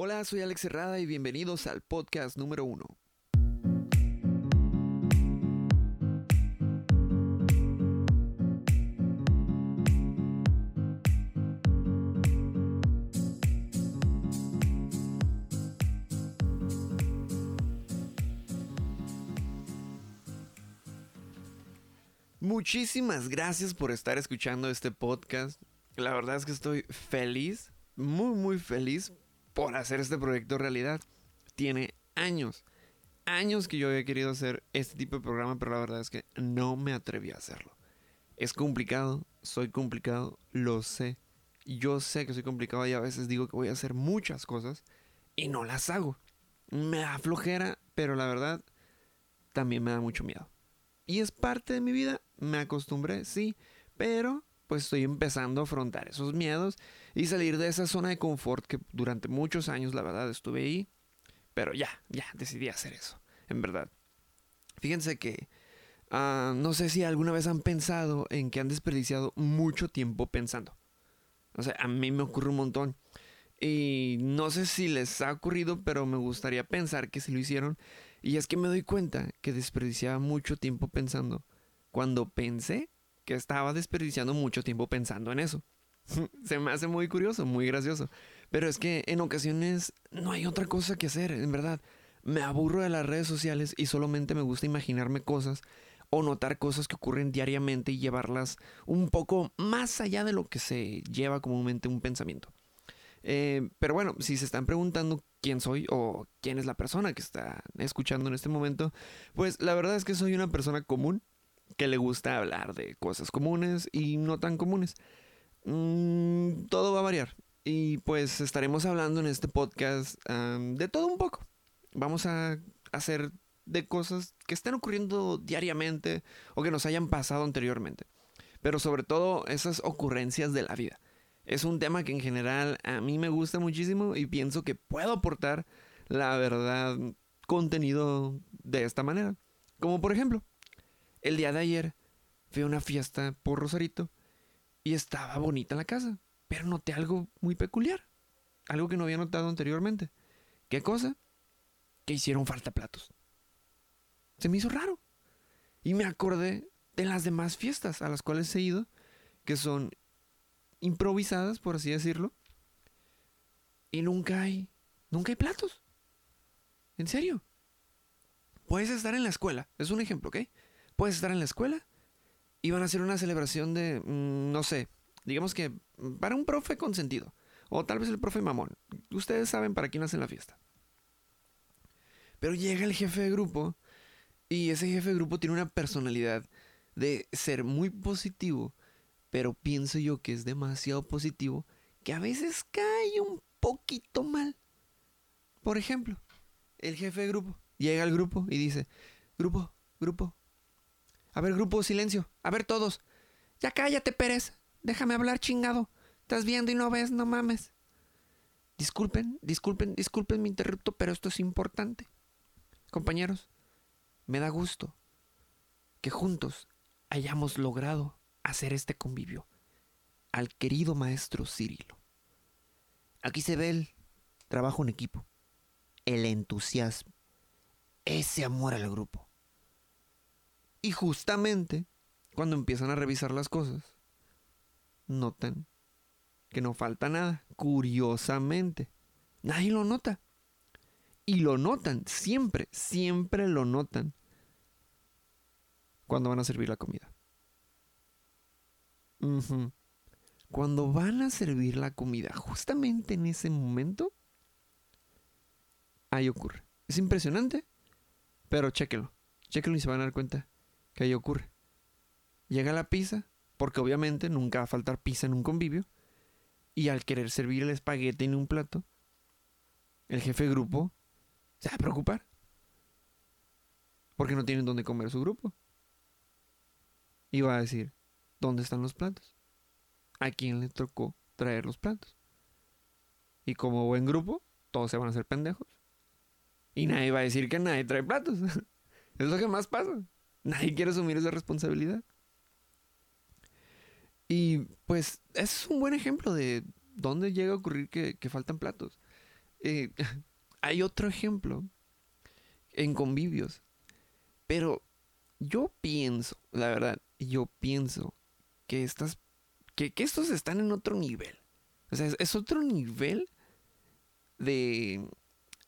Hola, soy Alex Herrada y bienvenidos al podcast número uno. Muchísimas gracias por estar escuchando este podcast. La verdad es que estoy feliz, muy muy feliz por hacer este proyecto realidad. Tiene años, años que yo había querido hacer este tipo de programa, pero la verdad es que no me atreví a hacerlo. Es complicado, soy complicado, lo sé. Yo sé que soy complicado y a veces digo que voy a hacer muchas cosas y no las hago. Me da flojera, pero la verdad también me da mucho miedo. Y es parte de mi vida, me acostumbré, sí, pero pues estoy empezando a afrontar esos miedos y salir de esa zona de confort que durante muchos años la verdad estuve ahí, pero ya, ya decidí hacer eso, en verdad. Fíjense que uh, no sé si alguna vez han pensado en que han desperdiciado mucho tiempo pensando. O sea, a mí me ocurre un montón. Y no sé si les ha ocurrido, pero me gustaría pensar que si lo hicieron. Y es que me doy cuenta que desperdiciaba mucho tiempo pensando cuando pensé que estaba desperdiciando mucho tiempo pensando en eso. Se me hace muy curioso, muy gracioso. Pero es que en ocasiones no hay otra cosa que hacer, en verdad. Me aburro de las redes sociales y solamente me gusta imaginarme cosas o notar cosas que ocurren diariamente y llevarlas un poco más allá de lo que se lleva comúnmente un pensamiento. Eh, pero bueno, si se están preguntando quién soy o quién es la persona que está escuchando en este momento, pues la verdad es que soy una persona común que le gusta hablar de cosas comunes y no tan comunes. Mm, todo va a variar. Y pues estaremos hablando en este podcast de todo un poco. Vamos a hacer de cosas que estén ocurriendo diariamente o que nos hayan pasado anteriormente. Pero sobre todo esas ocurrencias de la vida. Es un tema que en general a mí me gusta muchísimo y pienso que puedo aportar la verdad contenido de esta manera. Como por ejemplo, el día de ayer fui a una fiesta por Rosarito y estaba bonita la casa, pero noté algo muy peculiar, algo que no había notado anteriormente. ¿Qué cosa? Que hicieron falta platos. Se me hizo raro. Y me acordé de las demás fiestas a las cuales he ido, que son improvisadas, por así decirlo. Y nunca hay, nunca hay platos. En serio. Puedes estar en la escuela, es un ejemplo, ¿ok? puedes estar en la escuela y van a hacer una celebración de, mm, no sé, digamos que para un profe consentido. O tal vez el profe mamón. Ustedes saben para quién hacen la fiesta. Pero llega el jefe de grupo y ese jefe de grupo tiene una personalidad de ser muy positivo, pero pienso yo que es demasiado positivo que a veces cae un poquito mal. Por ejemplo, el jefe de grupo llega al grupo y dice, grupo, grupo, a ver, grupo, silencio. A ver, todos. Ya cállate, Pérez. Déjame hablar, chingado. Estás viendo y no ves, no mames. Disculpen, disculpen, disculpen mi interrupto, pero esto es importante. Compañeros, me da gusto que juntos hayamos logrado hacer este convivio al querido maestro Cirilo. Aquí se ve el trabajo en equipo, el entusiasmo, ese amor al grupo. Y justamente cuando empiezan a revisar las cosas, notan que no falta nada. Curiosamente, nadie lo nota. Y lo notan, siempre, siempre lo notan cuando van a servir la comida. Cuando van a servir la comida, justamente en ese momento, ahí ocurre. Es impresionante, pero chéquelo. Chéquelo y se van a dar cuenta que ahí ocurre. Llega la pizza, porque obviamente nunca va a faltar pizza en un convivio, y al querer servir el espagueti en un plato, el jefe de grupo se va a preocupar. Porque no tienen dónde comer su grupo. Y va a decir, ¿dónde están los platos? ¿A quién le tocó traer los platos? Y como buen grupo, todos se van a hacer pendejos. Y nadie va a decir que nadie trae platos. es lo que más pasa. Nadie quiere asumir esa responsabilidad. Y pues es un buen ejemplo de dónde llega a ocurrir que, faltan platos. Eh, hay otro ejemplo en convivios. Pero yo pienso, la verdad, yo pienso que estas, que, estos están en otro nivel. O sea, es, otro nivel de,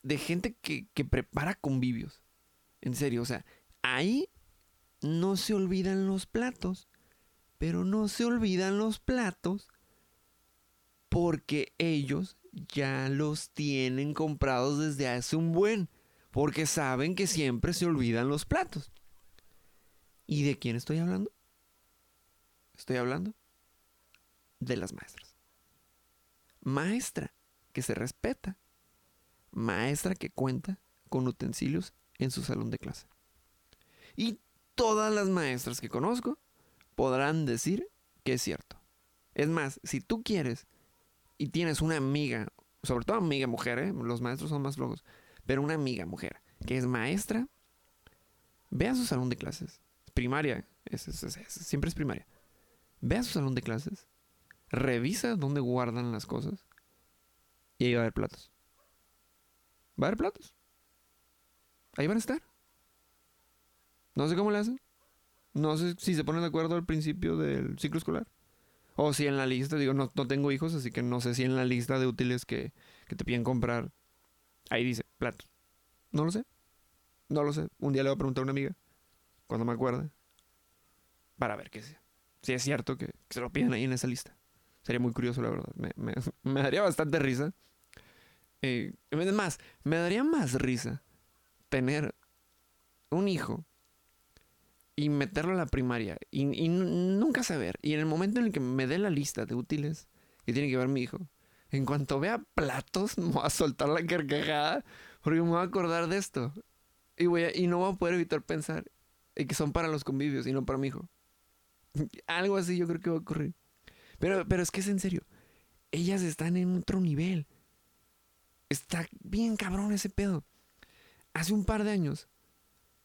de gente que, que prepara convivios. En serio, o sea, ahí no se olvidan los platos, pero no se olvidan los platos porque ellos ya los tienen comprados desde hace un buen, porque saben que siempre se olvidan los platos. ¿Y de quién estoy hablando? Estoy hablando de las maestras. Maestra que se respeta. Maestra que cuenta con utensilios en su salón de clase. Y todas las maestras que conozco podrán decir que es cierto. Es más, si tú quieres y tienes una amiga, sobre todo amiga mujer, ¿eh? los maestros son más flojos, pero una amiga mujer que es maestra, ve a su salón de clases primaria, siempre es primaria. Ve a su salón de clases, revisa dónde guardan las cosas y ahí va a haber platos. Va a haber platos. Ahí van a estar. No sé cómo le hacen. No sé si se ponen de acuerdo al principio del ciclo escolar. O si en la lista, digo, no, no tengo hijos, así que no sé si en la lista de útiles que, que te piden comprar, ahí dice platos. No lo sé. No lo sé. Un día le voy a preguntar a una amiga cuando me acuerde, para ver qué si es cierto que, se lo piden ahí en esa lista. Sería muy curioso, la verdad. Me, daría bastante risa. Eh, es más, me daría más risa tener un hijo y meterlo a la primaria y, nunca saber. Y en el momento en el que me dé la lista de útiles que tiene que ver mi hijo, en cuanto vea platos, me voy a soltar la carcajada porque me voy a acordar de esto. Y, voy y no voy a poder evitar pensar, que son para los convivios y no para mi hijo. Algo así yo creo que va a ocurrir. Pero, pero es que es en serio. Ellas están en otro nivel. Está bien cabrón ese pedo. Hace un par de años,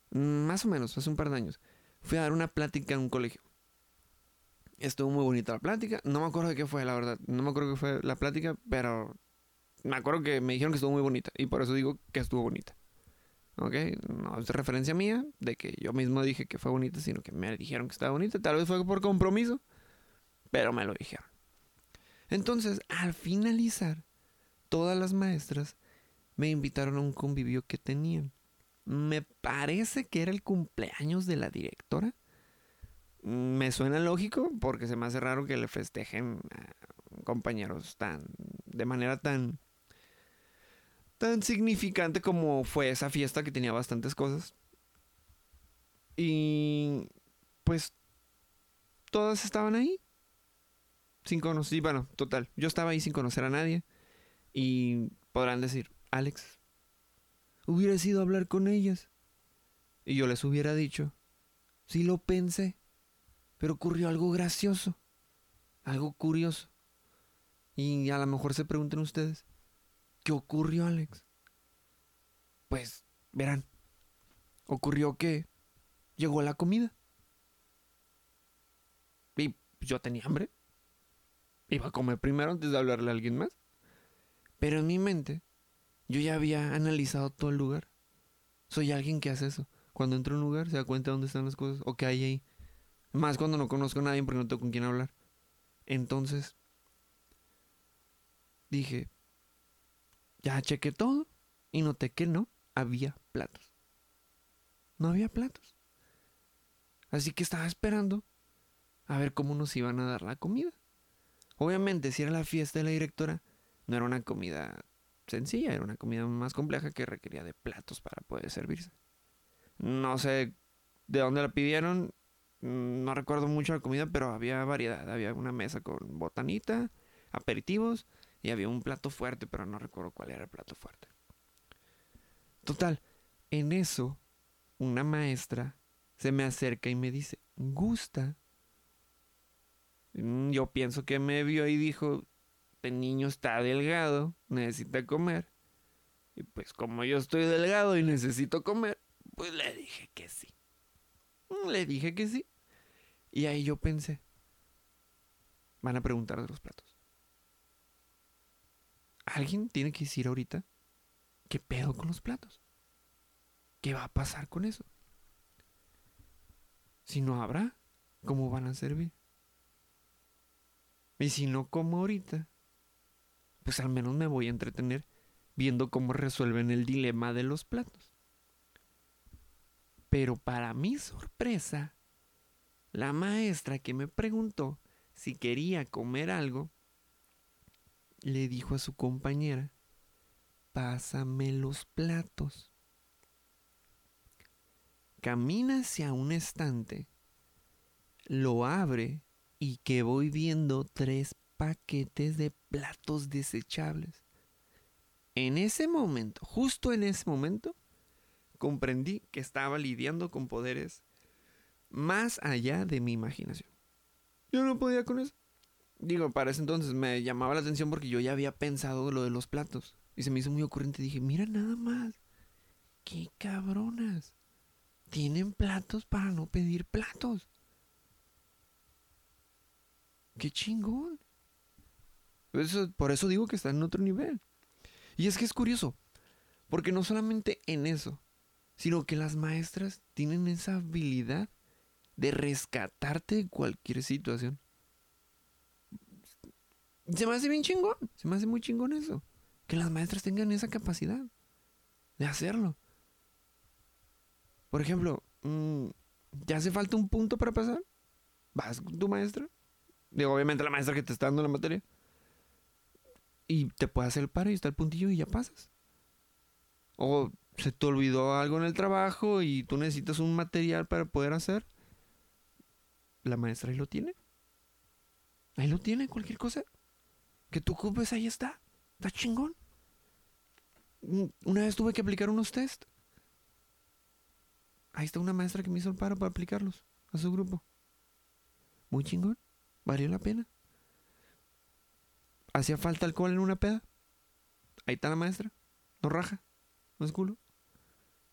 más o menos, hace un par de años, fui a dar una plática en un colegio. Estuvo muy bonita la plática. No me acuerdo de qué fue, la verdad. No me acuerdo qué fue la plática, pero me acuerdo que me dijeron que estuvo muy bonita. Y por eso digo que estuvo bonita. ¿ok? No es referencia mía de que yo mismo dije que fue bonita, sino que me dijeron que estaba bonita. Tal vez fue por compromiso, pero me lo dijeron. Entonces, al finalizar, todas las maestras me invitaron a un convivio que tenían. Me parece que era el cumpleaños de la directora. Me suena lógico porque se me hace raro que le festejen a compañeros tan de manera tan tan significante como fue esa fiesta que tenía bastantes cosas. Y pues todas estaban ahí. Sin conocer, bueno, total, yo estaba ahí sin conocer a nadie. Y podrán decir, Alex, hubiera ido a hablar con ellas. Y yo les hubiera dicho, sí lo pensé, pero ocurrió algo gracioso, algo curioso. Y a lo mejor se pregunten ustedes, ¿Qué ocurrió, Alex? Pues, verán, ocurrió que llegó la comida. Y yo tenía hambre. Iba a comer primero antes de hablarle a alguien más. Pero en mi mente, yo ya había analizado todo el lugar. Soy alguien que hace eso. Cuando entro a un lugar, se da cuenta de dónde están las cosas o qué hay ahí. Más cuando no conozco a nadie porque no tengo con quién hablar. Entonces, dije, ya chequé todo y noté que no había platos. No había platos. Así que estaba esperando a ver cómo nos iban a dar la comida. Obviamente, si era la fiesta de la directora, no era una comida sencilla, era una comida más compleja que requería de platos para poder servirse. No sé de dónde la pidieron, no recuerdo mucho la comida, pero había variedad. Había una mesa con botanita, aperitivos y había un plato fuerte, pero no recuerdo cuál era el plato fuerte. Total, en eso, una maestra se me acerca y me dice, gusta. Mm, yo pienso que me vio y dijo, este niño está delgado, necesita comer. Y pues como yo estoy delgado y necesito comer, pues le dije que sí. Le dije que sí. Y ahí yo pensé, van a preguntar de los platos. Alguien tiene que decir ahorita ¿qué pedo con los platos? ¿Qué va a pasar con eso? Si no habrá, ¿cómo van a servir? Y si no como ahorita, pues al menos me voy a entretener viendo cómo resuelven el dilema de los platos. Pero para mi sorpresa, la maestra que me preguntó si quería comer algo, le dijo a su compañera, pásame los platos. Camina hacia un estante, lo abre y que voy viendo tres paquetes de platos desechables. En ese momento, justo en ese momento, comprendí que estaba lidiando con poderes más allá de mi imaginación. Yo no podía con eso. Digo, para ese entonces me llamaba la atención porque yo ya había pensado lo de los platos. Y se me hizo muy ocurrente. Dije, mira nada más. Qué cabronas. Tienen platos para no pedir platos. Qué chingón. Por eso digo que está en otro nivel. Y es que es curioso. Porque no solamente en eso, sino que las maestras tienen esa habilidad de rescatarte de cualquier situación. Se me hace bien chingón, se me hace muy chingón eso. Que las maestras tengan esa capacidad de hacerlo. Por ejemplo, mm, ¿te hace falta un punto para pasar? ¿Vas con tu maestra? Digo, obviamente la maestra que te está dando la materia. Y te puede hacer el paro y está el puntillo y ya pasas. O se te olvidó algo en el trabajo y tú necesitas un material para poder hacer. La maestra ahí lo tiene. Ahí lo tiene, cualquier cosa. Que tú ocupes, ahí está. Está chingón. Una vez tuve que aplicar unos test. Ahí está una maestra que me hizo el paro para aplicarlos a su grupo. Muy chingón. Valió la pena. ¿Hacía falta alcohol en una peda? Ahí está la maestra. No raja. No es culo.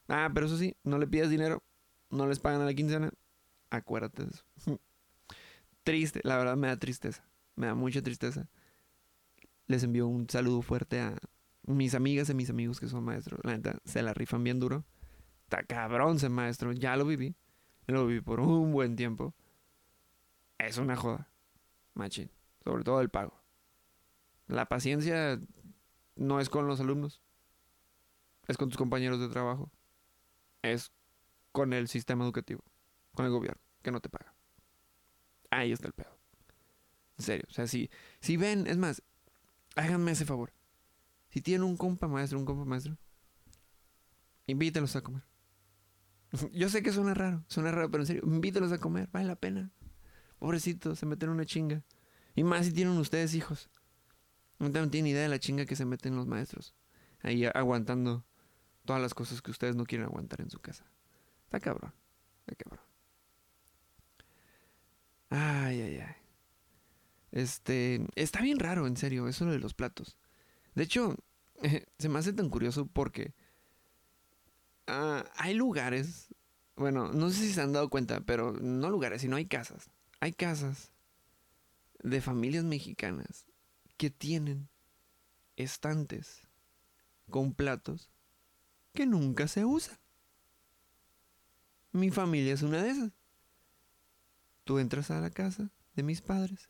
Ah, pero eso sí, no le pidas dinero. No les pagan a la quincena. Acuérdate de eso. Triste, la verdad me da tristeza. Me da mucha tristeza. Les envío un saludo fuerte a mis amigas y mis amigos que son maestros. La neta, se la rifan bien duro. Está cabrón ser maestro. Ya lo viví. Lo viví por un buen tiempo. Es una joda. Machín. Sobre todo el pago. La paciencia no es con los alumnos. Es con tus compañeros de trabajo. Es con el sistema educativo. Con el gobierno. Que no te paga. Ahí está el pedo. En serio. O sea, si, si ven, es más, háganme ese favor. Si tienen un compa maestro, un compa maestro, invítelos a comer. Yo sé que suena raro, suena raro, pero en serio, invítelos a comer, vale la pena. Pobrecitos, se meten una chinga. Y más si tienen ustedes hijos. No tienen idea de la chinga que se meten los maestros. Ahí aguantando todas las cosas que ustedes no quieren aguantar en su casa. Está cabrón. Está cabrón. Ay, ay, ay. Este, está bien raro, en serio, eso de los platos. De hecho, se me hace tan curioso porque ah, hay lugares, bueno, no sé si se han dado cuenta, pero no lugares, sino hay casas hay casas de familias mexicanas que tienen estantes con platos que nunca se usan. Mi familia es una de esas. Tú entras a la casa de mis padres,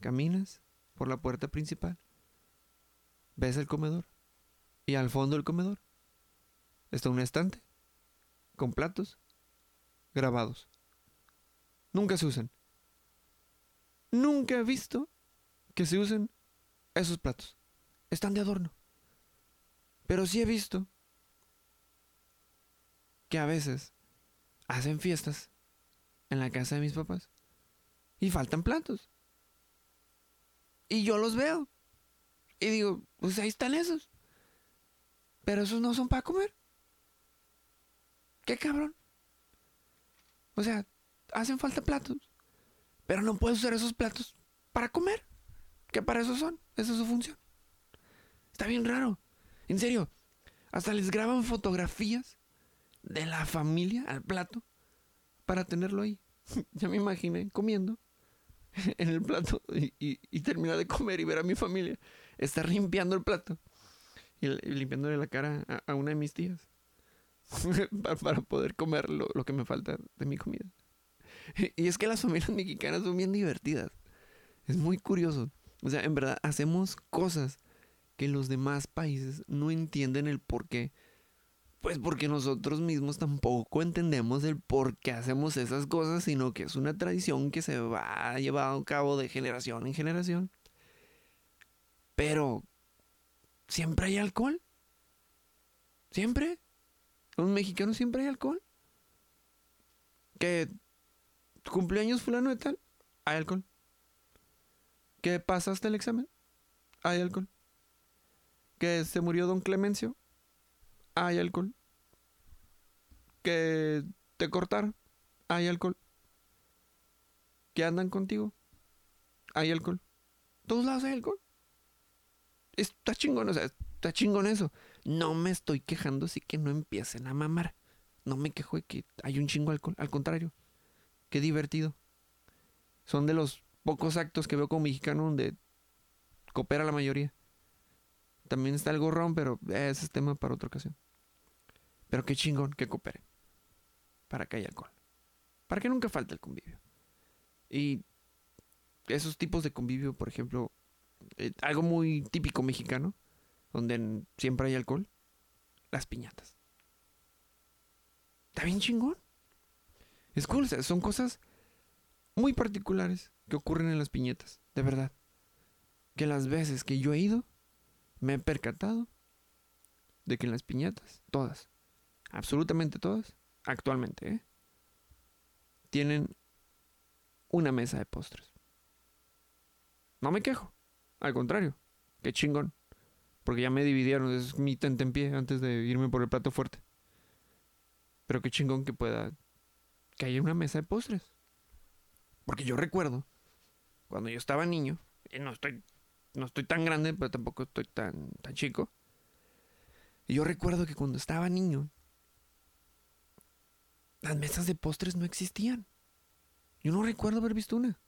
caminas por la puerta principal, ves el comedor y al fondo del comedor está un estante con platos grabados. Nunca se usan. Nunca he visto que se usen esos platos. Están de adorno. Pero sí he visto que a veces hacen fiestas en la casa de mis papás y faltan platos. Y yo los veo. Y digo, pues ahí están esos. Pero esos no son para comer. ¿Qué cabrón? O sea, hacen falta platos. Pero no puedes usar esos platos para comer. Que para eso son. Esa es su función. Está bien raro. En serio. Hasta les graban fotografías de la familia al plato para tenerlo ahí. ya me imaginé comiendo en el plato y, y, terminar de comer y ver a mi familia estar limpiando el plato y, limpiándole la cara a, una de mis tías. para, poder comer lo, que me falta de mi comida. y es que las familias mexicanas son bien divertidas. Es muy curioso. O sea, en verdad, hacemos cosas que los demás países no entienden el por qué. Pues porque nosotros mismos tampoco entendemos el por qué hacemos esas cosas, sino que es una tradición que se va llevando a cabo de generación en generación. Pero, ¿siempre hay alcohol? ¿Siempre? ¿Los mexicanos siempre hay alcohol? ¿Que cumpleaños fulano de tal? Hay alcohol. ¿Que pasaste el examen? Hay alcohol. ¿Que se murió don Clemencio? hay alcohol. Que te cortaron, hay alcohol. Que andan contigo, hay alcohol. Todos lados hay alcohol. Está chingón, o sea, está chingón eso. No me estoy quejando, así que no empiecen a mamar. No me quejo de que hay un chingo alcohol. Al contrario, qué divertido. Son de los pocos actos que veo como mexicano donde coopera la mayoría. También está el gorrón, pero ese es tema para otra ocasión. Pero qué chingón que coopere. Para que haya alcohol. Para que nunca falte el convivio. Y esos tipos de convivio, por ejemplo, eh, algo muy típico mexicano, donde siempre hay alcohol, las piñatas. Está bien chingón. Es cool, son cosas muy particulares que ocurren en las piñatas, de verdad. Que las veces que yo he ido, me he percatado de que en las piñatas, todas, absolutamente todas, actualmente, ¿eh? tienen una mesa de postres. No me quejo, al contrario, qué chingón. Porque ya me dividieron, es mi pie antes de irme por el plato fuerte. Pero qué chingón que pueda, que haya una mesa de postres. Porque yo recuerdo, cuando yo estaba niño, y no estoy no estoy tan grande, pero tampoco estoy tan, tan chico. Y yo recuerdo que cuando estaba niño, las mesas de postres no existían. Yo no recuerdo haber visto una.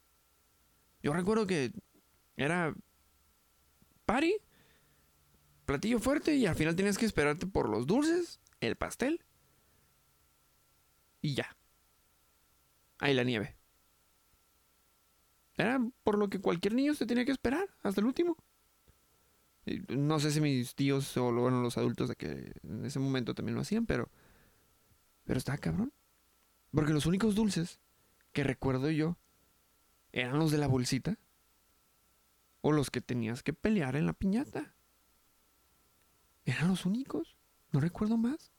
Yo recuerdo que era party, platillo fuerte y al final tenías que esperarte por los dulces, el pastel y ya. Ahí la nieve. Era por lo que cualquier niño se tenía que esperar hasta el último. No sé si mis tíos o bueno, los adultos de que en ese momento también lo hacían, pero. Pero estaba cabrón. Porque los únicos dulces que recuerdo yo eran los de la bolsita o los que tenías que pelear en la piñata. Eran los únicos. No recuerdo más.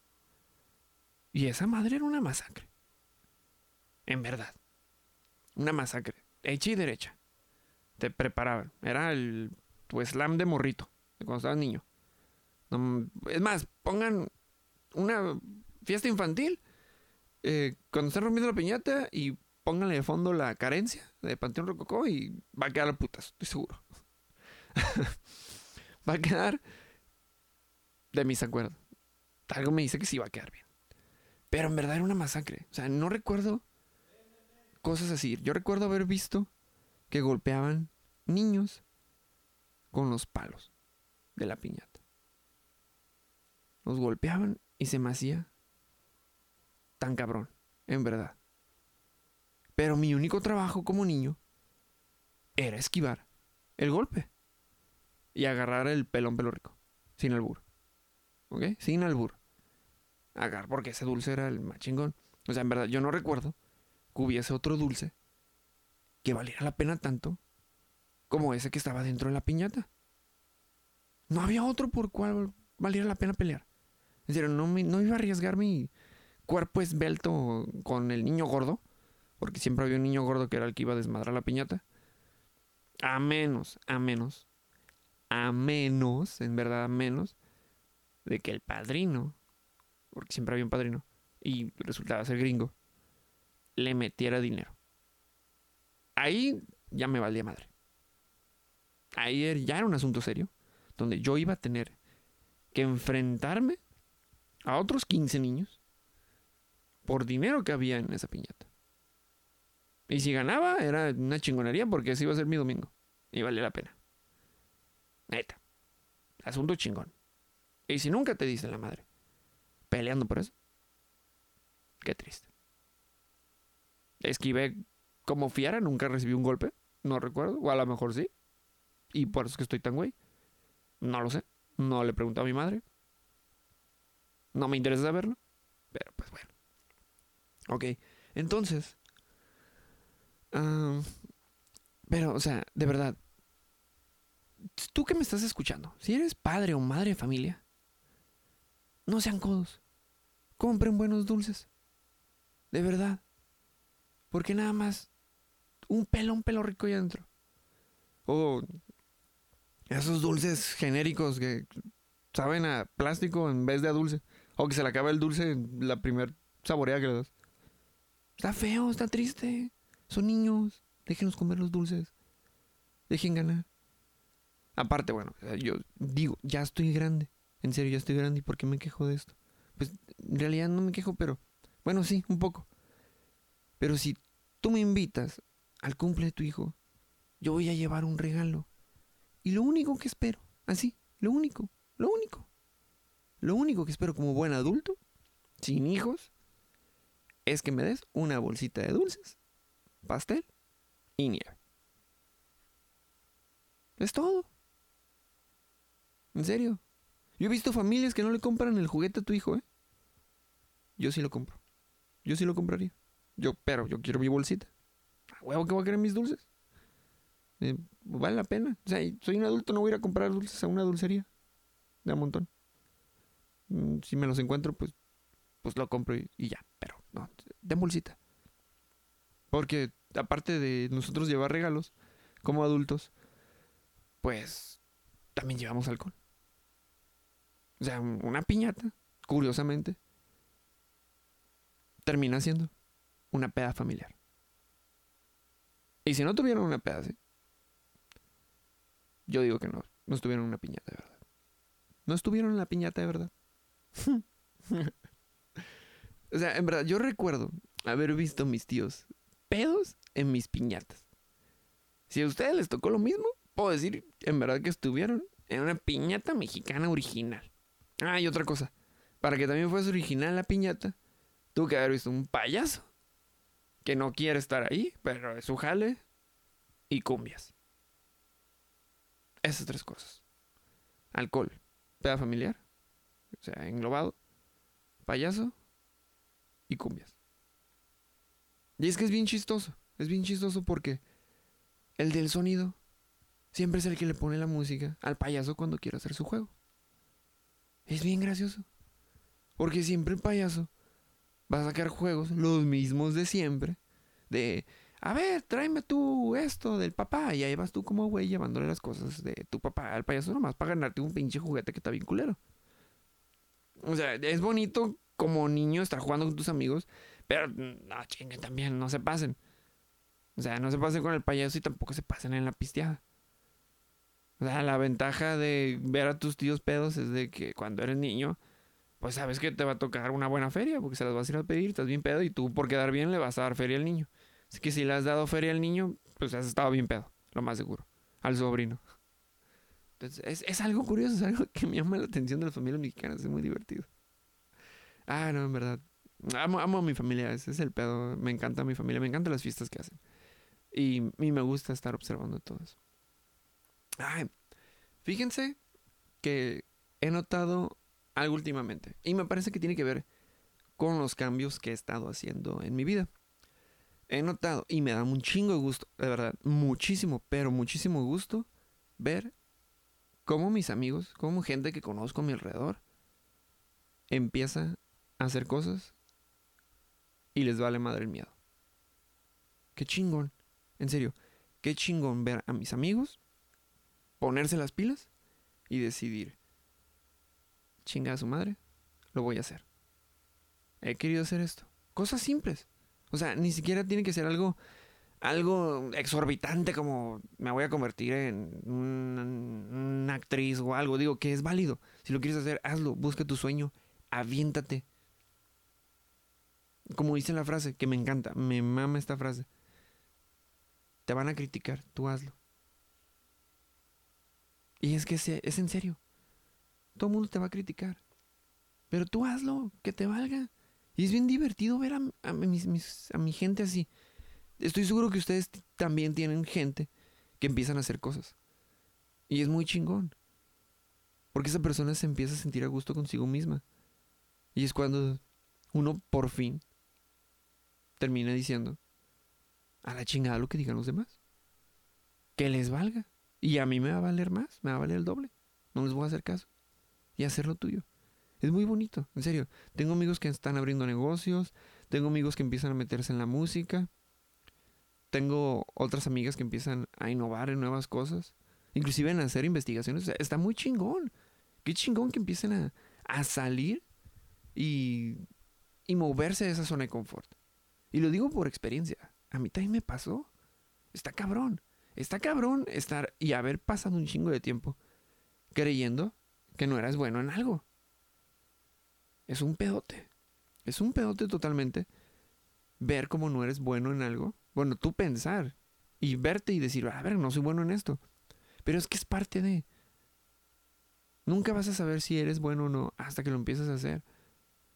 Y esa madre era una masacre. En verdad. Una masacre hecha y derecha. Te preparaban. Era el tu slam de morrito, de cuando estabas niño. es más, pongan una fiesta infantil eh, cuando estén rompiendo la piñata y pónganle de fondo la carencia de Panteón Rococó y va a quedar a putas, estoy seguro. va a quedar de mis acuerdos. Algo me dice que sí va a quedar bien. Pero en verdad era una masacre. O sea, no recuerdo cosas así. Yo recuerdo haber visto que golpeaban niños con los palos de la piñata. Los golpeaban y se me hacía tan cabrón, en verdad. Pero mi único trabajo como niño era esquivar el golpe y agarrar el pelón pelo rico, sin albur. ¿Ok? Sin albur. Agar, porque ese dulce era el más chingón. O sea, en verdad, yo no recuerdo hubiese otro dulce que valiera la pena tanto como ese que estaba dentro de la piñata. No había otro por cual valiera la pena pelear. Es decir, no, no iba a arriesgar mi cuerpo esbelto con el niño gordo, porque siempre había un niño gordo que era el que iba a desmadrar la piñata. A menos, a menos, a menos, en verdad, a menos, de que el padrino, porque siempre había un padrino, y resultaba ser gringo, le metiera dinero. Ahí ya me valía madre. Ahí er, ya era un asunto serio, donde yo iba a tener que enfrentarme a otros 15 niños por dinero que había en esa piñata. Y si ganaba, era una chingonería porque ese iba a ser mi domingo. Y valía la pena. Neta. Asunto chingón. Y si nunca te dicen la madre, peleando por eso, qué triste. Esquivé como fiera, nunca recibí un golpe, no recuerdo, o a lo mejor sí. Y por eso es que estoy tan güey. No lo sé, no le pregunté a mi madre. No me interesa saberlo, pero pues bueno. Ok, entonces... pero, o sea, de verdad, tú que me estás escuchando, si eres padre o madre de familia, no sean codos. Compren buenos dulces. De verdad. Porque nada más un pelo, un pelo rico ahí adentro. O esos dulces genéricos que saben a plástico en vez de a dulce. O que se le acaba el dulce la primer saboreada que le das. Está feo, está triste. Son niños. Déjenos comer los dulces. Dejen ganar. Aparte, bueno, yo digo, ya estoy grande. En serio, ya estoy grande. ¿Y por qué me quejo de esto? Pues en realidad no me quejo, pero... Bueno, sí, un poco. Pero si tú me invitas al cumple de tu hijo, yo voy a llevar un regalo. Y lo único que espero, así, lo único, lo único, lo único que espero como buen adulto, sin hijos, es que me des una bolsita de dulces, pastel y nieve. Es todo. En serio. Yo he visto familias que no le compran el juguete a tu hijo, ¿eh? Yo sí lo compro. Yo sí lo compraría. Yo, pero yo quiero mi bolsita. ¿A huevo que voy a querer mis dulces? Vale la pena. O sea, soy un adulto, no voy a ir a comprar dulces a una dulcería. De un montón. Mm, Si me los encuentro, pues, pues lo compro y, y ya. Pero no, de bolsita. Porque aparte de nosotros llevar regalos como adultos, pues también llevamos alcohol. O sea, una piñata, curiosamente, termina siendo una peda familiar. Y si no tuvieron una peda así, yo digo que no, no estuvieron en una piñata de verdad. No estuvieron en la piñata de verdad. o sea, en verdad, yo recuerdo haber visto mis tíos pedos en mis piñatas. Si a ustedes les tocó lo mismo, puedo decir en verdad que estuvieron en una piñata mexicana original. Ah, y otra cosa. Para que también fuese original la piñata, tuve que haber visto un payaso que no quiere estar ahí, pero es su jale y cumbias. Esas tres cosas. Alcohol, peda familiar, o sea, englobado, payaso y cumbias. Y es que es bien chistoso, es bien chistoso porque el del sonido siempre es el que le pone la música al payaso cuando quiere hacer su juego. Es bien gracioso. Porque siempre el payaso va a sacar juegos, los mismos de siempre, de, a ver, tráeme tú esto del papá, y ahí vas tú como güey llevándole las cosas de tu papá al payaso nomás para ganarte un pinche juguete que está bien culero. O sea, es bonito como niño estar jugando con tus amigos, pero no chinguen también, no se pasen. O sea, no se pasen con el payaso y tampoco se pasen en la pisteada. O sea, la ventaja de ver a tus tíos pedos es de que cuando eres niño, pues sabes que te va a tocar una buena feria, porque se las vas a ir a pedir, estás bien pedo, y tú por quedar bien le vas a dar feria al niño. Así que si le has dado feria al niño, pues has estado bien pedo, lo más seguro, al sobrino. Entonces, es, es algo curioso, es algo que me llama la atención de las familias mexicanas, es muy divertido. Ah, no, en verdad. Amo, amo a mi familia, ese es el pedo. Me encanta mi familia, me encantan las fiestas que hacen. Y, y me gusta estar observando todo eso. Ay, fíjense que he notado algo últimamente. Y me parece que tiene que ver con los cambios que he estado haciendo en mi vida. He notado, y me da un chingo de gusto, de verdad, muchísimo, pero muchísimo gusto ver cómo mis amigos, cómo gente que conozco a mi alrededor, empieza a hacer cosas y les vale madre el miedo. Qué chingón, en serio, qué chingón ver a mis amigos ponerse las pilas y decidir, chinga a su madre, lo voy a hacer. He querido hacer esto. Cosas simples. O sea, ni siquiera tiene que ser algo algo exorbitante como me voy a convertir en una, una, actriz o algo. Digo que es válido. Si lo quieres hacer, hazlo. Busca tu sueño. Aviéntate. Como dice la frase, que me encanta. Me mama esta frase. Te van a criticar. Tú hazlo. Y es que es en serio. Todo el mundo te va a criticar. Pero tú hazlo, que te valga. Y es bien divertido ver a, a mi gente así. Estoy seguro que ustedes también tienen gente que empiezan a hacer cosas. Y es muy chingón. Porque esa persona se empieza a sentir a gusto consigo misma. Y es cuando uno por fin termina diciendo, a la chingada lo que digan los demás. Que les valga. Y a mí me va a valer más, me va a valer el doble. No les voy a hacer caso. Y hacer lo tuyo. Es muy bonito, en serio. Tengo amigos que están abriendo negocios, tengo amigos que empiezan a meterse en la música, tengo otras amigas que empiezan a innovar en nuevas cosas, inclusive en hacer investigaciones. está muy chingón. Qué chingón que empiecen a, a salir y, y moverse de esa zona de confort. Y lo digo por experiencia. A mí también me pasó. Está cabrón. Está cabrón estar y haber pasado un chingo de tiempo creyendo que no eras bueno en algo. Es un pedote. Es un pedote totalmente ver cómo no eres bueno en algo. Bueno, tú pensar y verte y decir, a ver, no soy bueno en esto. Pero es que es parte de... Nunca vas a saber si eres bueno o no hasta que lo empiezas a hacer.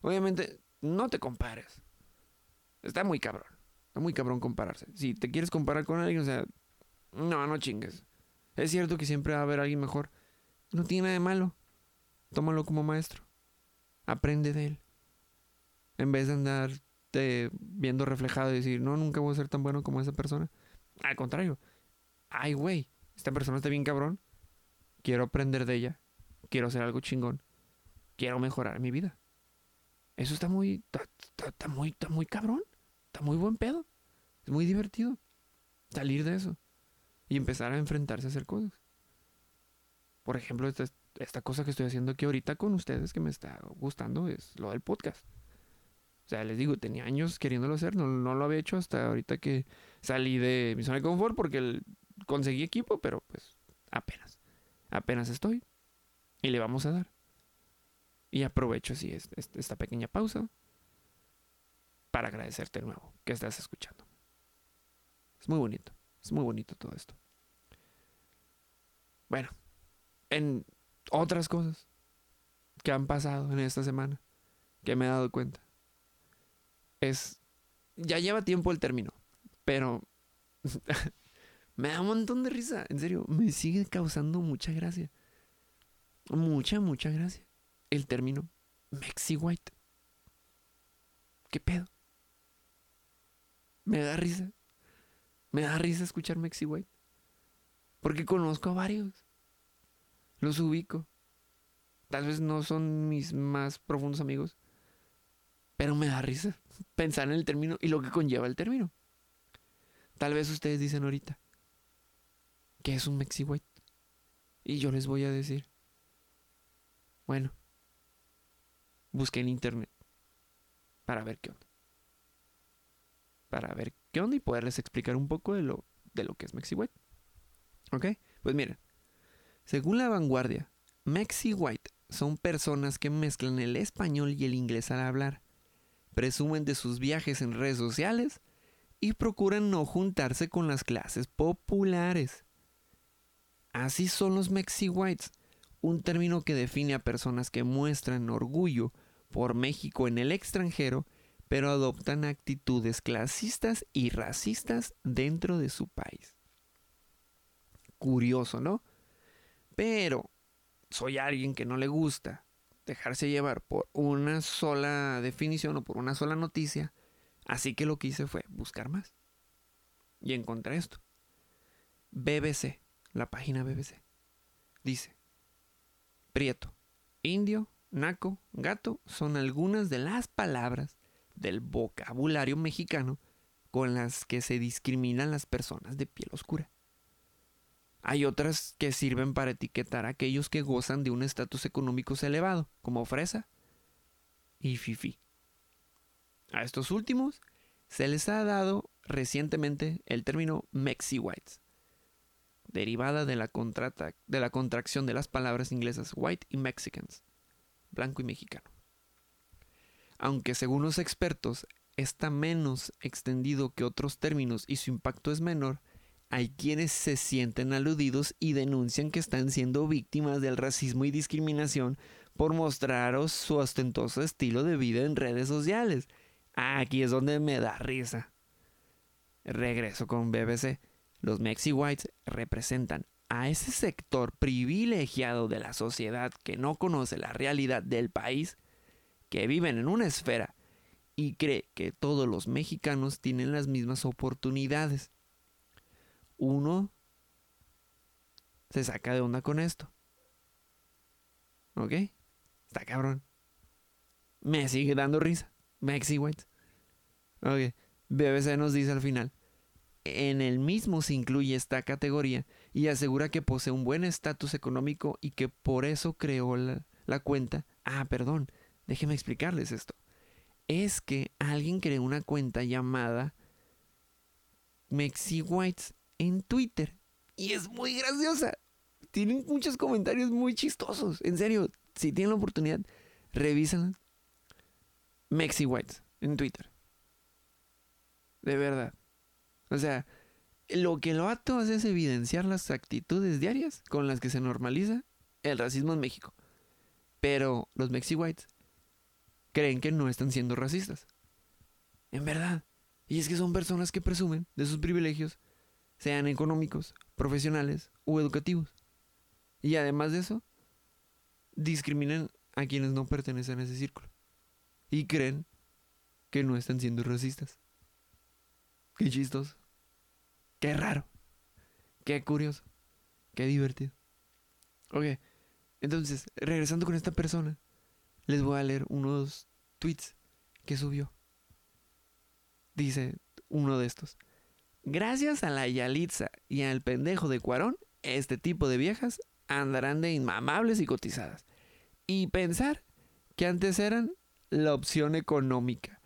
Obviamente, no te compares. Está muy cabrón. Está muy cabrón compararse. Si te quieres comparar con alguien, o sea, no, no chingues. Es cierto que siempre va a haber alguien mejor. No tiene nada de malo. Tómalo como maestro. Aprende de él. En vez de andarte viendo reflejado y decir, no, nunca voy a ser tan bueno como esa persona. Al contrario. Ay, güey, esta persona está bien cabrón. Quiero aprender de ella. Quiero hacer algo chingón. Quiero mejorar mi vida. Eso está muy, está, muy, está muy cabrón. Está muy buen pedo. Es muy divertido. Salir de eso. Y empezar a enfrentarse a hacer cosas. Por ejemplo, esta, esta cosa que estoy haciendo aquí ahorita con ustedes que me está gustando es lo del podcast. O sea, les digo, tenía años queriéndolo hacer, no, no lo había hecho hasta ahorita que salí de mi zona de confort porque conseguí equipo, pero pues apenas, apenas estoy. Y le vamos a dar. Y aprovecho así esta pequeña pausa para agradecerte de nuevo que estás escuchando. Es muy bonito, es muy bonito todo esto. Bueno, en otras cosas que han pasado en esta semana que me he dado cuenta es ya lleva tiempo el término, pero me da un montón de risa, en serio, me sigue causando mucha gracia. Mucha, mucha gracia el término Mexi White. ¿Qué pedo? Me da risa. Me da risa escuchar Mexi White. Porque conozco a varios. Los ubico. Tal vez no son mis más profundos amigos. Pero me da risa pensar en el término y lo que conlleva el término. Tal vez ustedes dicen ahorita que es un Mexi White. Y yo les voy a decir. Bueno, busqué en internet para ver qué onda. Para ver qué onda y poderles explicar un poco de lo, de lo que es Mexi White. ¿Ok? Pues miren, según la vanguardia, Mexi White son personas que mezclan el español y el inglés al hablar, presumen de sus viajes en redes sociales y procuran no juntarse con las clases populares. Así son los Mexi Whites, un término que define a personas que muestran orgullo por México en el extranjero, pero adoptan actitudes clasistas y racistas dentro de su país. Curioso, ¿no? Pero soy alguien que no le gusta dejarse llevar por una sola definición o por una sola noticia, así que lo que hice fue buscar más. Y encontré esto. BBC, la página BBC, dice, Prieto, indio, naco, gato son algunas de las palabras del vocabulario mexicano con las que se discriminan las personas de piel oscura. Hay otras que sirven para etiquetar a aquellos que gozan de un estatus económico elevado, como fresa y fifi. A estos últimos se les ha dado recientemente el término Mexi Whites, derivada de la, de la contracción de las palabras inglesas white y Mexicans blanco y mexicano. Aunque según los expertos está menos extendido que otros términos y su impacto es menor, hay quienes se sienten aludidos y denuncian que están siendo víctimas del racismo y discriminación por mostraros su ostentoso estilo de vida en redes sociales. Aquí es donde me da risa. Regreso con BBC. Los Mexi Whites representan a ese sector privilegiado de la sociedad que no conoce la realidad del país, que viven en una esfera y cree que todos los mexicanos tienen las mismas oportunidades. Uno se saca de onda con esto. ¿Ok? Está cabrón. Me sigue dando risa. Mexi White. Ok. BBC nos dice al final. En el mismo se incluye esta categoría y asegura que posee un buen estatus económico y que por eso creó la, la cuenta. Ah, perdón. Déjenme explicarles esto es que alguien creó una cuenta llamada Mexi Whites en Twitter. Y es muy graciosa. Tienen muchos comentarios muy chistosos. En serio, si tienen la oportunidad, revísenla. Mexi Whites en Twitter. De verdad. O sea, lo que lo ato hace es evidenciar las actitudes diarias con las que se normaliza el racismo en México. Pero los Mexi Whites creen que no están siendo racistas. En verdad. Y es que son personas que presumen de sus privilegios, sean económicos, profesionales o educativos. Y además de eso, discriminan a quienes no pertenecen a ese círculo. Y creen que no están siendo racistas. Qué chistoso. Qué raro. Qué curioso. Qué divertido. Ok. Entonces, regresando con esta persona les voy a leer unos tweets que subió. Dice uno de estos. Gracias a la Yalitza y al pendejo de Cuarón, este tipo de viejas andarán de inmamables y cotizadas. Y pensar que antes eran la opción económica.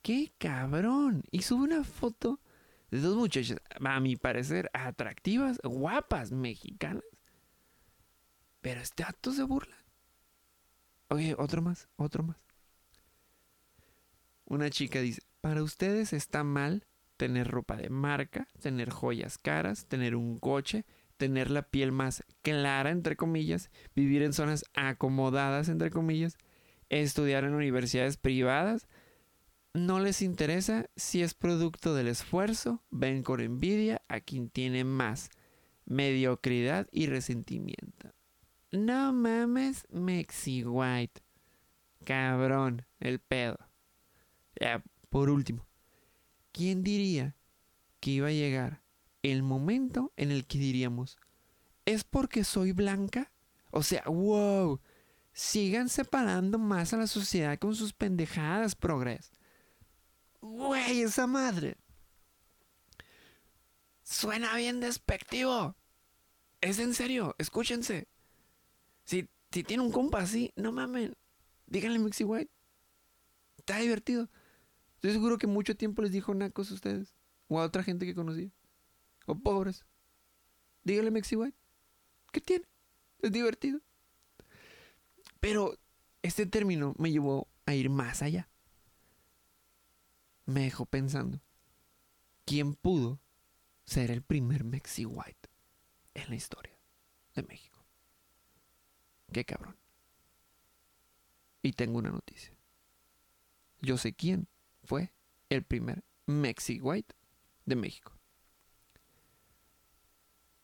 ¡Qué cabrón! Y sube una foto de dos muchachas, a mi parecer, atractivas, guapas, mexicanas. Pero este acto se burla. Oye, otro más, otro más. Una chica dice, para ustedes está mal tener ropa de marca, tener joyas caras, tener un coche, tener la piel más clara, entre comillas, vivir en zonas acomodadas, entre comillas, estudiar en universidades privadas. No les interesa si es producto del esfuerzo, ven con envidia a quien tiene más, mediocridad y resentimiento. No mames, Mexi White. Cabrón, el pedo. Ya, por último, ¿quién diría que iba a llegar el momento en el que diríamos, ¿es porque soy blanca? O sea, wow, sigan separando más a la sociedad con sus pendejadas, progres. Güey, esa madre. Suena bien despectivo. Es en serio, escúchense. Si, si tiene un compa así, no mamen. Díganle Mixi White. Está divertido. Estoy seguro que mucho tiempo les dijo nacos a ustedes. O a otra gente que conocía. O pobres. Díganle Mexi White. ¿Qué tiene? Es divertido. Pero este término me llevó a ir más allá. Me dejó pensando. ¿Quién pudo ser el primer Mexi White en la historia de México? Qué cabrón. Y tengo una noticia. Yo sé quién fue el primer Mexi White de México.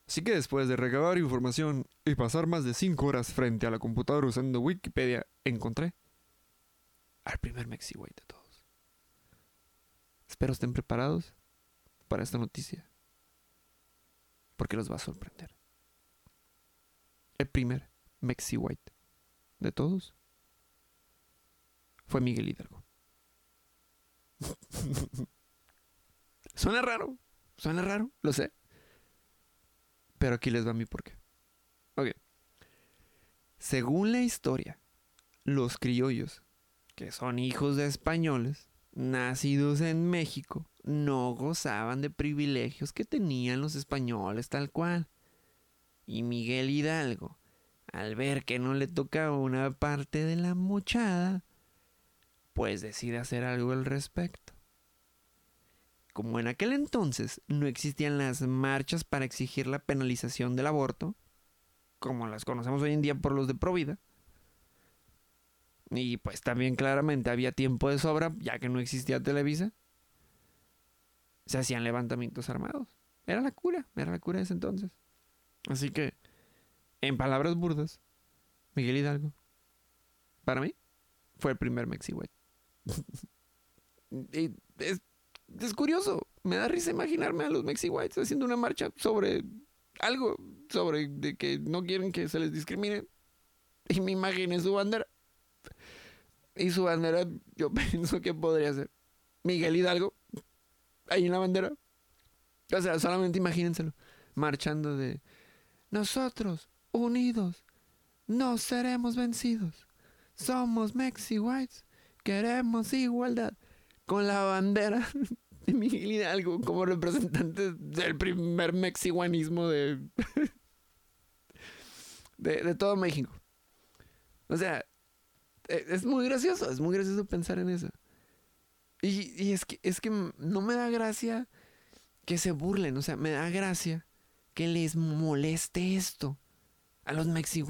Así que después de recabar información y pasar más de 5 horas frente a la computadora usando Wikipedia, encontré al primer Mexi White de todos. Espero estén preparados para esta noticia, porque los va a sorprender. El primer Mexi White. De todos, fue Miguel Hidalgo. suena raro, suena raro, lo sé. Pero aquí les va mi porqué. Ok. Según la historia, los criollos, que son hijos de españoles, nacidos en México, no gozaban de privilegios que tenían los españoles tal cual. Y Miguel Hidalgo, al ver que no le toca una parte de la mochada, pues decide hacer algo al respecto. como en aquel entonces no existían las marchas para exigir la penalización del aborto, como las conocemos hoy en día por los de Provida, y pues también claramente había tiempo de sobra, ya que no existía Televisa, se hacían levantamientos armados. Era la cura, era la cura de ese entonces. Así que, en palabras burdas, Miguel Hidalgo, para mí, fue el primer Mexi es, es, curioso, me da risa imaginarme a los Mexi Whites haciendo una marcha sobre algo, sobre de que no quieren que se les discrimine. Y me imaginé su bandera. Y su bandera, yo pienso que podría ser Miguel Hidalgo, ahí en la bandera. O sea, solamente imagínenselo, marchando de nosotros, unidos, no seremos vencidos. Somos Mexi Whites, queremos igualdad. Con la bandera de Miguel Hidalgo como representante del primer mexihuanismo de, de, todo México. O sea, e, es muy gracioso, es muy gracioso pensar en eso. Y, y, es, que, es que no me da gracia que se burlen, o sea, me da gracia que les moleste esto a los Mexi.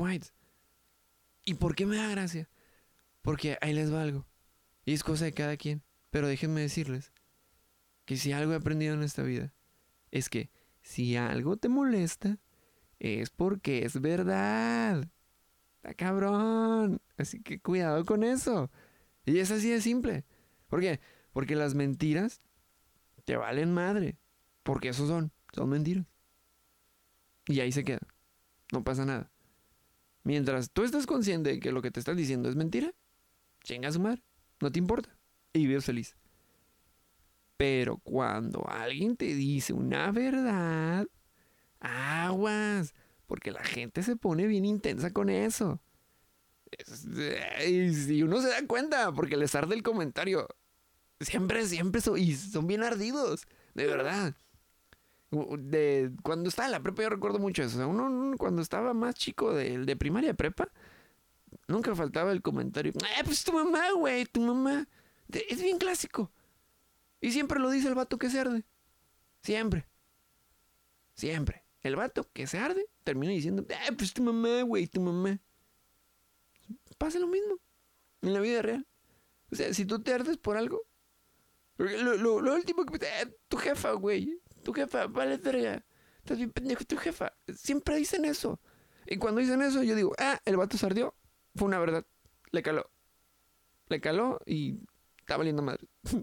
¿Y por qué me da gracia? Porque ahí les va algo. Y es cosa de cada quien. Pero déjenme decirles que si algo he aprendido en esta vida es que si algo te molesta es porque es verdad. Está cabrón. Así que cuidado con eso. Y es así de simple. ¿Por qué? Porque las mentiras te valen madre. Porque eso son. Son mentiras. Y ahí se queda. No pasa nada. Mientras tú estás consciente de que lo que te están diciendo es mentira, chinga su madre. No te importa. Y vives feliz. Pero cuando alguien te dice una verdad, aguas. Porque la gente se pone bien intensa con eso. y uno se da cuenta, porque les arde el comentario. Siempre, siempre son, y son bien ardidos, de verdad. De, cuando estaba en la prepa, yo recuerdo mucho eso. Uno cuando estaba más chico de, de primaria prepa, nunca faltaba el comentario. Eh, pues tu mamá, güey, tu mamá. Es bien clásico. Y siempre lo dice el vato que se arde. Siempre. Siempre. El vato que se arde termina diciendo, eh, pues tu mamá, güey, tu mamá. Pasa lo mismo en la vida real. O sea, si tú te ardes por algo, lo, lo, último que... Eh, tu jefa, güey. Tu jefa, vale verga. Estás bien pendejo, tu jefa. Siempre dicen eso. Y cuando dicen eso, yo digo, ah, el vato se ardió. Fue una verdad. Le caló. Le caló y está valiendo madre.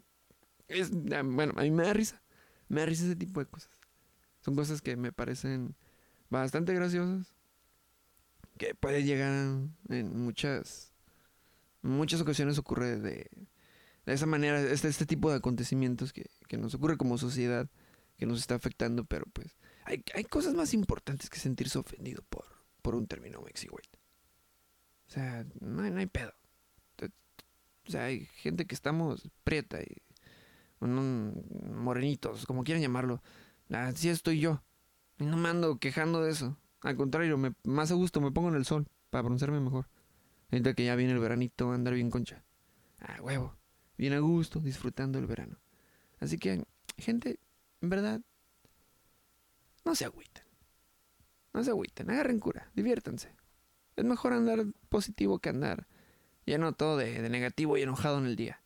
ah, bueno, a mí me da risa. Me da risa ese tipo de cosas. Son cosas que me parecen bastante graciosas. Que puede llegar en muchas muchas ocasiones ocurre de, esa manera, este, este tipo de acontecimientos que, nos ocurre como sociedad, que nos está afectando, pero pues hay, cosas más importantes que sentirse ofendido por, por un término mexi O sea, no hay, pedo. O sea, hay gente que estamos prieta y morenitos, como quieran llamarlo. Así estoy yo. Y no me ando quejando de eso. Al contrario, más a gusto me pongo en el sol para broncearme mejor. Ahorita que ya viene el veranito, andar bien concha. Ah, huevo. Bien a gusto, disfrutando el verano. Así que, gente, en verdad, no se agüiten. No se agüiten, agarren cura, diviértanse. Es mejor andar positivo que andar lleno todo de, de negativo y enojado en el día.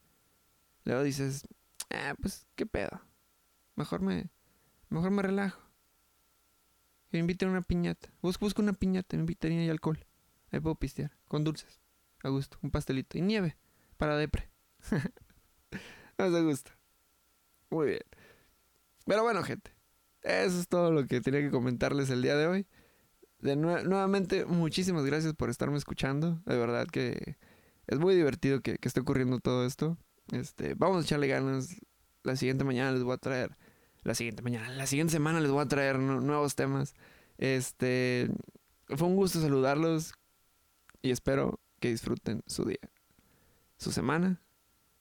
Luego dices, ah, pues, ¿qué pedo? Mejor me, mejor me relajo. Y me inviten a una piñata. Busco, busco una piñata, me invitaría y alcohol. Ahí puedo pistear, con dulces. A gusto, un pastelito. Y nieve, para depre. Más a gusto. Muy bien. Pero bueno, gente. Eso es todo lo que tenía que comentarles el día de hoy. De nuevamente, muchísimas gracias por estarme escuchando. De verdad que es muy divertido que, que esté ocurriendo todo esto. Este, vamos a echarle ganas. La siguiente mañana les voy a traer. La siguiente mañana, la siguiente semana les voy a traer nuevos temas. Este, fue un gusto saludarlos y espero que disfruten su día, su semana,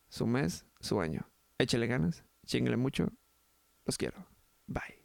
su mes, su año. Échale ganas, chingle mucho. Los quiero. Bye.